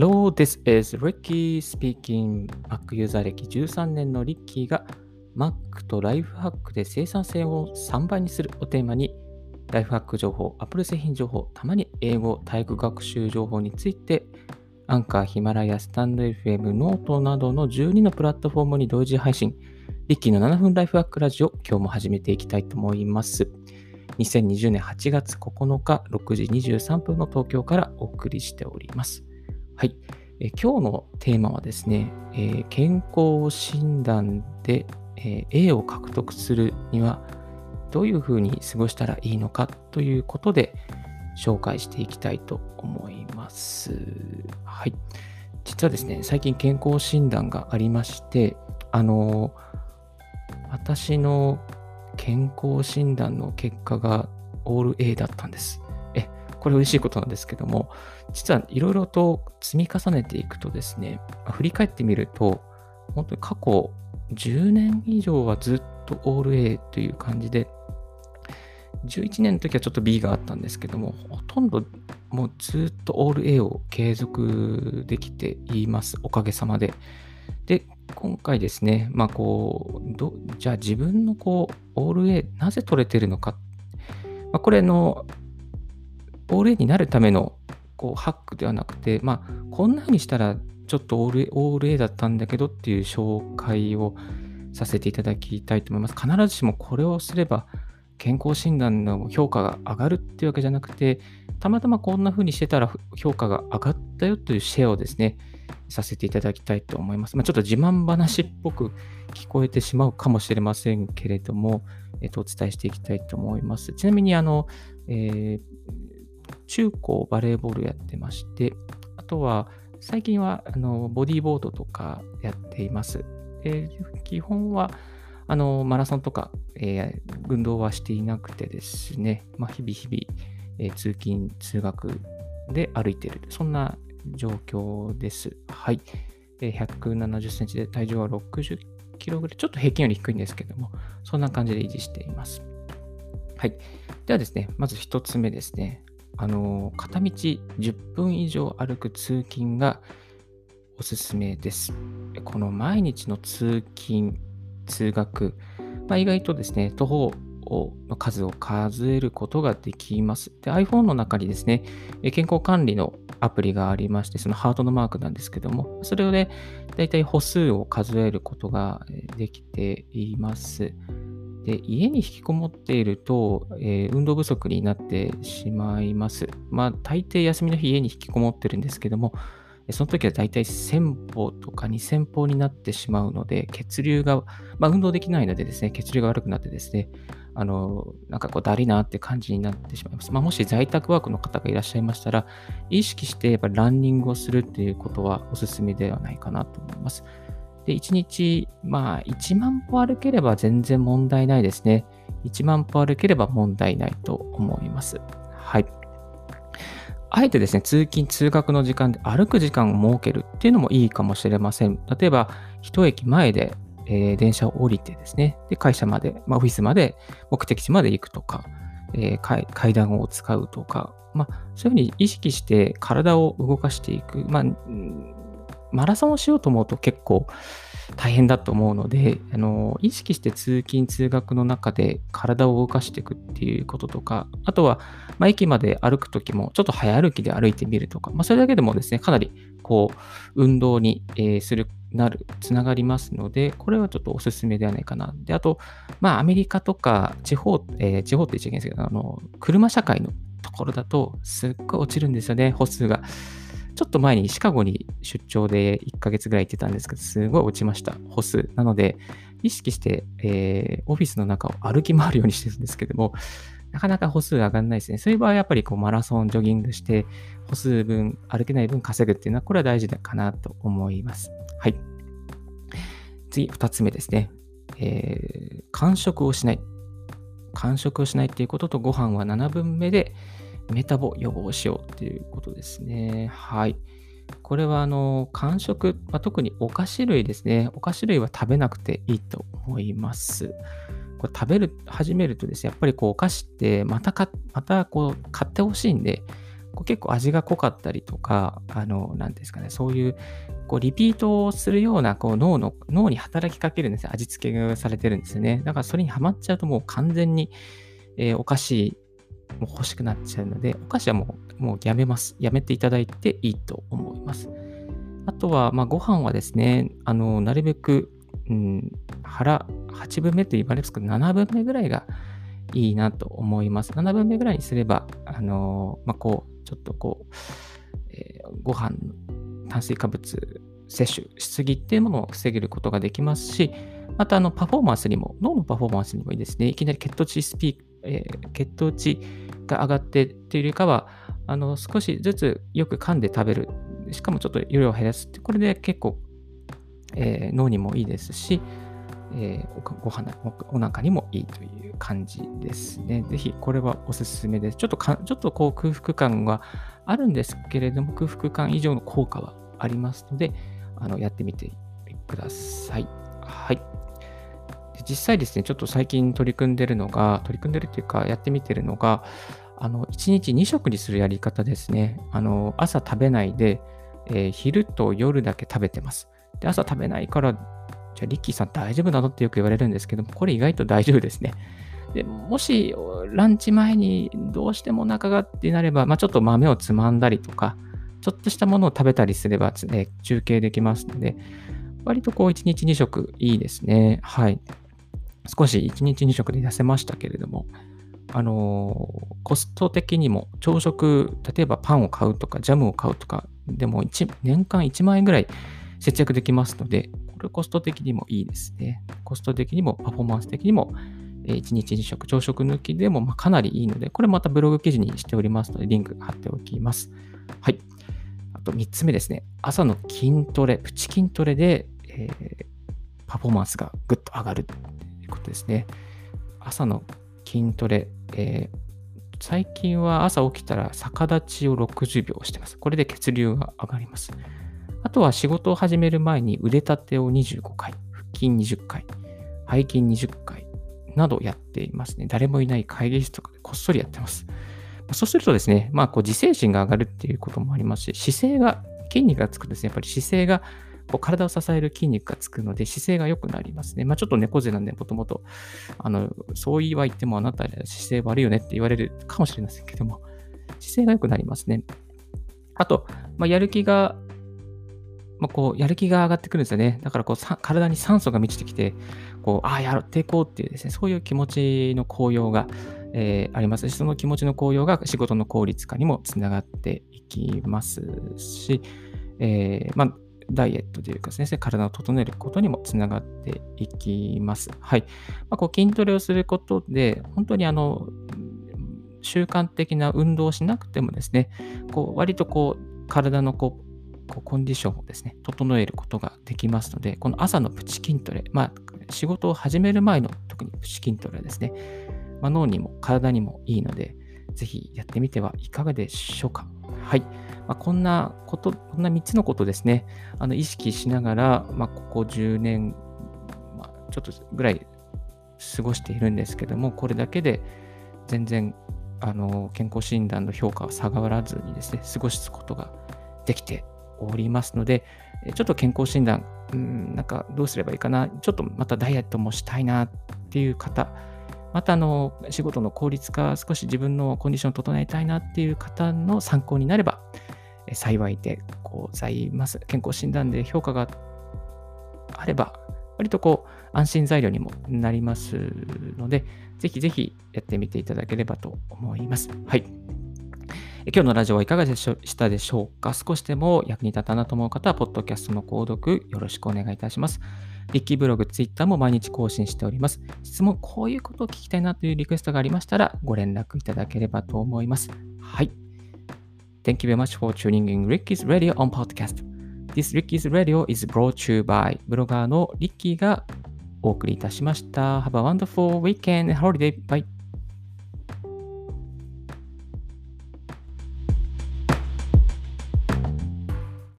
Hello, this is Ricky speaking. Mac ユーザー歴13年のリッキーが Mac とライフハックで生産性を3倍にするをテーマにライフハック情報、Apple 製品情報、たまに英語、タイ語学習情報についてアンカー、ヒマラヤ、スタンド FM、ノートなどの12のプラットフォームに同時配信。リッキーの7分ライフハックラジオ、今日も始めていきたいと思います。2020年8月9日6時23分の東京からお送りしております。はい。え今日のテーマはですね、えー、健康診断で、えー、A を獲得するにはどういうふうに過ごしたらいいのかということで紹介していきたいと思います。はい。実はですね、最近健康診断がありまして、あのー私の健康診断の結果がオール A だったんです。これ嬉しいことなんですけども、実はいろいろと積み重ねていくとですね、振り返ってみると、本当に過去10年以上はずっとオール A という感じで、11年の時はちょっと B があったんですけども、ほとんどもうずっとオール A を継続できています。おかげさまで。で、今回ですね、まあこう、どじゃあ自分のこう、オール A、なぜ取れてるのか。まあ、これの、オール A になるためのこうハックではなくて、まあ、こんな風にしたらちょっとオール A, オール A だったんだけどっていう紹介をさせていただきたいと思います。必ずしもこれをすれば健康診断の評価が上がるっていうわけじゃなくて、たまたまこんな風にしてたら評価が上がったよというシェアをですね、させていただきたいと思います。まあ、ちょっと自慢話っぽく聞こえてしまうかもしれませんけれども、えっと、お伝えしていきたいと思います。ちなみに、あの、えー、中高バレーボールやってまして、あとは、最近はあのボディーボードとかやっています。えー、基本はあのマラソンとか、えー、運動はしていなくてですね、まあ、日々日々、えー、通勤、通学で歩いている、そんな状況です。はい。えー170センチで体重は60キロぐらい、ちょっと平均より低いんですけども、そんな感じで維持しています。はい。ではですね、まず1つ目ですね。あの、片道10分以上歩く通勤がおすすめです。この毎日の通勤、通学、まあ、意外とですね、徒歩の数を数えることができます。で iPhone の中にですね、健康管理のアプリがありまして、そのハートのマークなんですけども、それをね、だいたい歩数を数えることができています。で家に引きこもっていると、えー、運動不足になってしまいます。まあ、大抵休みの日家に引きこもってるんですけども、その時はだいたい1000歩とか2000歩になってしまうので、血流が、まあ、運動できないのでですね、血流が悪くなってですね、あの、なんかこう、だりなって感じになってしまいます。まあ、もし在宅ワークの方がいらっしゃいましたら、意識してやっぱランニングをするっていうことはおすすめではないかなと思います。で、1日、まあ、1万歩歩ければ全然問題ないですね。1万歩歩ければ問題ないと思います。はい。あえてですね、通勤・通学の時間で歩く時間を設けるっていうのもいいかもしれません。例えば、一駅前で、えー、電車を降りてですね、で会社まで、まあ、オフィスまで、目的地まで行くとか、えー、階段を使うとか、まあ、そういうふうに意識して体を動かしていく。まあ、マラソンをしようと思うと結構大変だと思うので、あの意識して通勤・通学の中で体を動かしていくっていうこととか、あとは、まあ、駅まで歩くときもちょっと早歩きで歩いてみるとか、まあ、それだけでもですね、かなりこう運動に、えー、するなる、つながりますので、これはちょっとおすすめではないかな。で、あと、まあ、アメリカとか地方、えー、地方って言っちゃいけないんですけど、あの、車社会のところだと、すっごい落ちるんですよね、歩数が。ちょっと前にシカゴに出張で1ヶ月ぐらい行ってたんですけど、すごい落ちました、歩数。なので、意識して、えー、オフィスの中を歩き回るようにしてるんですけども、なかなか歩数上がんないですね。そういう場合はやっぱりこうマラソン、ジョギングして、歩数分、歩けない分稼ぐっていうのは、これは大事だかなと思います。はい。次、二つ目ですね。えー、間食をしない。間食をしないっていうことと、ご飯は7分目で、メタボ予防しようっていうことですね。はい。これは、あの、間食、まあ、特にお菓子類ですね。お菓子類は食べなくていいと思います。これ食べる、始めるとですね、やっぱりこうお菓子ってまたか、またこう買ってほしいんで、こう結構味が濃かったりとか、あの、なんですかね、そういう、こう、リピートをするような、こう、脳の、脳に働きかけるんですよ。味付けがされてるんですよね。だからそれにはまっちゃうともう完全に、えー、お菓子も欲しくなっちゃうので、お菓子はもう、もうやめます。やめていただいていいと思います。あとは、まあ、ご飯はですね、あの、なるべく、うん、腹8分目と言われますけど、7分目ぐらいがいいなと思います。7分目ぐらいにすれば、あのまあ、こう、ちょっとこう、えー、ご飯、炭水化物摂取しすぎっていうものを防げることができますし、またあのパフォーマンスにも、脳のパフォーマンスにもいいですね。いきなり血糖値スピーえー、血糖値が上がってっていうよりかは、あの少しずつよく噛んで食べる。しかもちょっと量を減らすって、これで結構、えー、脳にもいいですし、えー、ご飯お腹にもいいという感じですね。ぜひこれはおすすめです。ちょっとかちょっとこう空腹感はあるんですけれども、空腹感以上の効果はありますので、あのやってみてください。はい。実際ですね、ちょっと最近取り組んでるのが、取り組んでるというか、やってみてるのが、あの1日2食にするやり方ですね。あの朝食べないで、えー、昼と夜だけ食べてます。で朝食べないからじゃあ、リッキーさん大丈夫なのってよく言われるんですけども、これ意外と大丈夫ですね。でもし、ランチ前にどうしてもお腹がってなれば、まあ、ちょっと豆をつまんだりとか、ちょっとしたものを食べたりすれば、ね、中継できますので、割とこう1日2食いいですね。はい。少し1日2食で痩せましたけれども、あのー、コスト的にも朝食、例えばパンを買うとか、ジャムを買うとか、でも年間1万円ぐらい節約できますので、これコスト的にもいいですね。コスト的にもパフォーマンス的にも、1日2食、朝食抜きでもまかなりいいので、これまたブログ記事にしておりますので、リンク貼っておきます。はい。あと3つ目ですね。朝の筋トレ、プチ筋トレで、えー、パフォーマンスがぐっと上がるということですね。朝の筋トレ、えー、最近は朝起きたら逆立ちを60秒してます。これで血流が上がります。あとは仕事を始める前に腕立てを25回、腹筋20回、背筋20回などやっていますね。誰もいない会議室とかでこっそりやってます。そうするとですね、まあ、こう自制心が上がるっていうこともありますし、姿勢が、筋肉がつくとですね、やっぱり姿勢が、こう体を支える筋肉がつくので、姿勢が良くなりますね。まあ、ちょっと猫背なんで、もともと、あの、そう言わ言ってもあなた姿勢悪いよねって言われるかもしれませんけども、姿勢が良くなりますね。あと、まあ、やる気がまあ、こう、やる気が上がってくるんですよね。だからこう、体に酸素が満ちてきて、こう、ああ、やっていこうっていうですね、そういう気持ちの高揚が、えー、ありますし、その気持ちの高揚が仕事の効率化にもつながっていきますし、えー、まあ、ダイエットというかですね、体を整えることにもつながっていきます。はい。まあ、こう筋トレをすることで、本当にあの、習慣的な運動をしなくてもですね、こう割とこう体のこうこうコンディションをですね、整えることができますので、この朝のプチ筋トレ、まあ、仕事を始める前の特にプチ筋トレですね、まあ、脳にも体にもいいので、ぜひやってみてはいかがでしょうか。はい。まあ、こんなこと、こんな3つのことですね、あの意識しながら、まあ、ここ10年、まあ、ちょっとぐらい過ごしているんですけども、これだけで全然あの健康診断の評価は下がらずにですね、過ごすことができておりますので、ちょっと健康診断、うん、なんかどうすればいいかな、ちょっとまたダイエットもしたいなっていう方、またあの仕事の効率化、少し自分のコンディションを整えたいなっていう方の参考になれば幸いでございます。健康診断で評価があれば、割とこう安心材料にもなりますので、ぜひぜひやってみていただければと思います。はい。今日のラジオはいかがでしたでしょうか？少しでも役に立ったなと思う方は、ポッドキャストの購読よろしくお願いいたします。リッキーブログ、ツイッターも毎日更新しております。質問、こういうことを聞きたいなというリクエストがありましたら、ご連絡いただければと思います。はい。Thank you very much for tuning in Ricky's Radio on Podcast. This Ricky's Radio is brought to you by ブロガーのリッキーがお送りいたしました。Have a wonderful weekend and holiday. Bye.